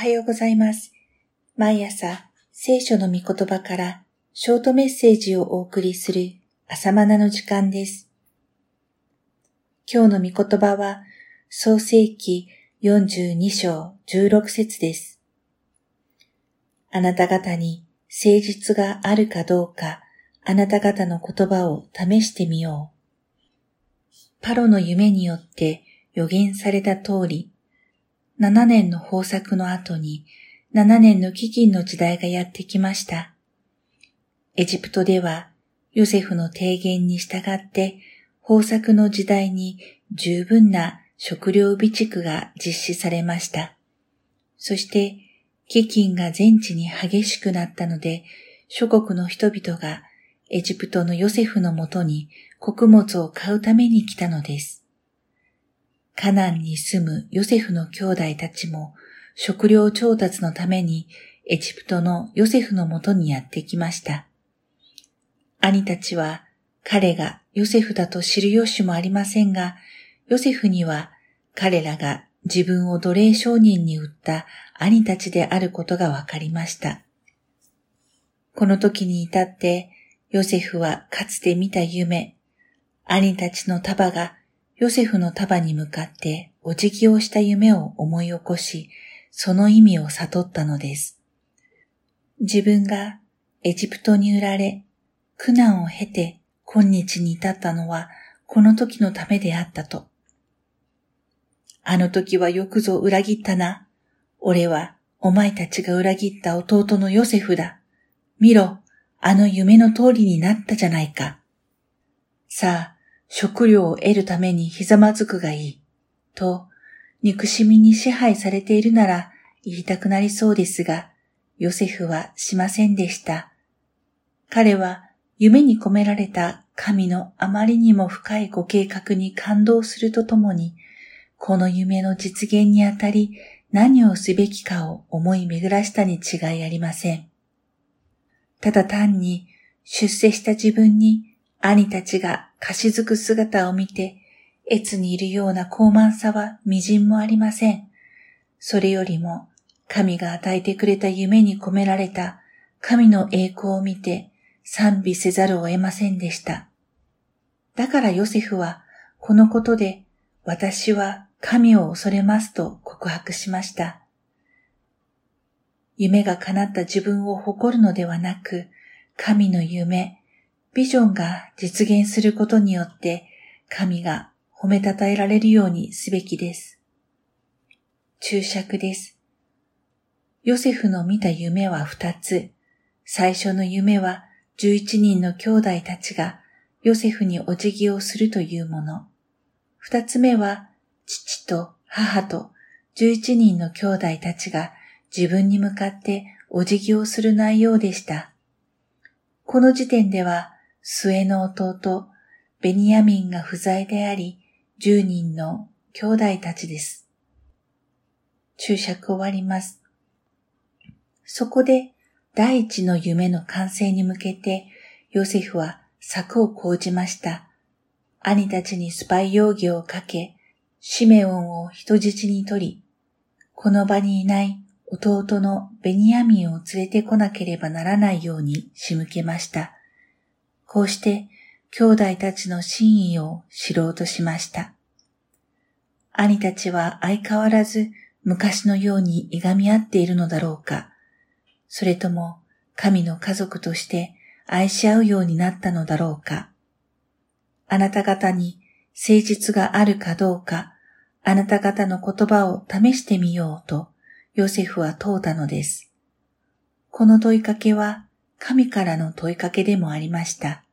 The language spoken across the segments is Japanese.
はようございます。毎朝、聖書の御言葉からショートメッセージをお送りする朝マナの時間です。今日の御言葉は、創世記42章16節です。あなた方に誠実があるかどうか、あなた方の言葉を試してみよう。パロの夢によって予言された通り、7年の豊作の後に7年の飢饉の時代がやってきました。エジプトではヨセフの提言に従って豊作の時代に十分な食料備蓄が実施されました。そして飢饉が全地に激しくなったので諸国の人々がエジプトのヨセフのもとに穀物を買うために来たのです。カナンに住むヨセフの兄弟たちも食料調達のためにエジプトのヨセフのもとにやってきました。兄たちは彼がヨセフだと知る由もありませんが、ヨセフには彼らが自分を奴隷商人に売った兄たちであることがわかりました。この時に至ってヨセフはかつて見た夢、兄たちの束がヨセフの束に向かってお辞儀をした夢を思い起こし、その意味を悟ったのです。自分がエジプトに売られ、苦難を経て今日に至ったのはこの時のためであったと。あの時はよくぞ裏切ったな。俺はお前たちが裏切った弟のヨセフだ。見ろ、あの夢の通りになったじゃないか。さあ、食料を得るためにひざまずくがいい。と、憎しみに支配されているなら言いたくなりそうですが、ヨセフはしませんでした。彼は夢に込められた神のあまりにも深いご計画に感動するとともに、この夢の実現にあたり何をすべきかを思い巡らしたに違いありません。ただ単に出世した自分に兄たちが貸し付く姿を見て、越にいるような高慢さは微塵もありません。それよりも、神が与えてくれた夢に込められた神の栄光を見て賛美せざるを得ませんでした。だからヨセフは、このことで、私は神を恐れますと告白しました。夢が叶った自分を誇るのではなく、神の夢、ビジョンが実現することによって神が褒めたたえられるようにすべきです。注釈です。ヨセフの見た夢は二つ。最初の夢は11人の兄弟たちがヨセフにお辞儀をするというもの。二つ目は父と母と11人の兄弟たちが自分に向かってお辞儀をする内容でした。この時点では末の弟、ベニヤミンが不在であり、10人の兄弟たちです。注釈終わります。そこで、第一の夢の完成に向けて、ヨセフは策を講じました。兄たちにスパイ容疑をかけ、シメオンを人質に取り、この場にいない弟のベニヤミンを連れてこなければならないように仕向けました。こうして兄弟たちの真意を知ろうとしました。兄たちは相変わらず昔のようにいがみ合っているのだろうか、それとも神の家族として愛し合うようになったのだろうか。あなた方に誠実があるかどうか、あなた方の言葉を試してみようとヨセフは問うたのです。この問いかけは神からの問いかけでもありました。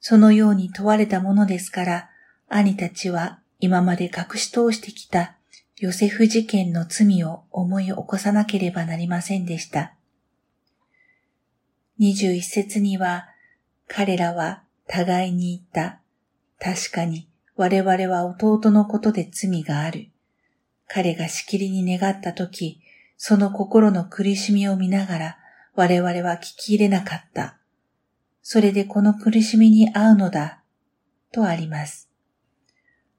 そのように問われたものですから、兄たちは今まで隠し通してきたヨセフ事件の罪を思い起こさなければなりませんでした。21節には、彼らは互いに言った。確かに我々は弟のことで罪がある。彼がしきりに願ったとき、その心の苦しみを見ながら我々は聞き入れなかった。それでこの苦しみに遭うのだ、とあります。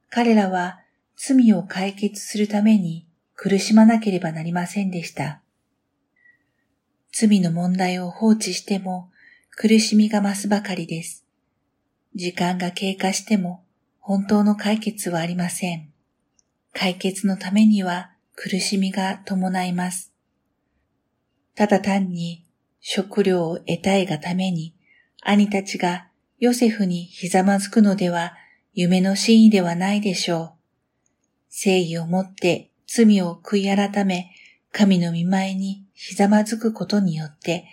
彼らは罪を解決するために苦しまなければなりませんでした。罪の問題を放置しても苦しみが増すばかりです。時間が経過しても本当の解決はありません。解決のためには苦しみが伴います。ただ単に食料を得たいがために兄たちがヨセフにひざまずくのでは夢の真意ではないでしょう。正義をもって罪を悔い改め、神の見前にひざまずくことによって、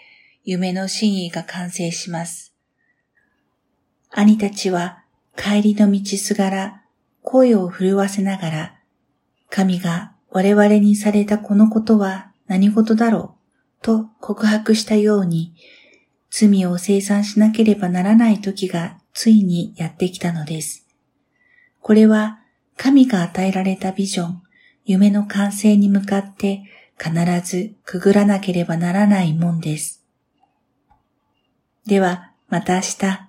夢の真意が完成します。兄たちは帰りの道すがら声を震わせながら、神が我々にされたこのことは何事だろうと告白したように、罪を生産しなければならない時がついにやってきたのです。これは神が与えられたビジョン、夢の完成に向かって必ずくぐらなければならないもんです。では、また明日。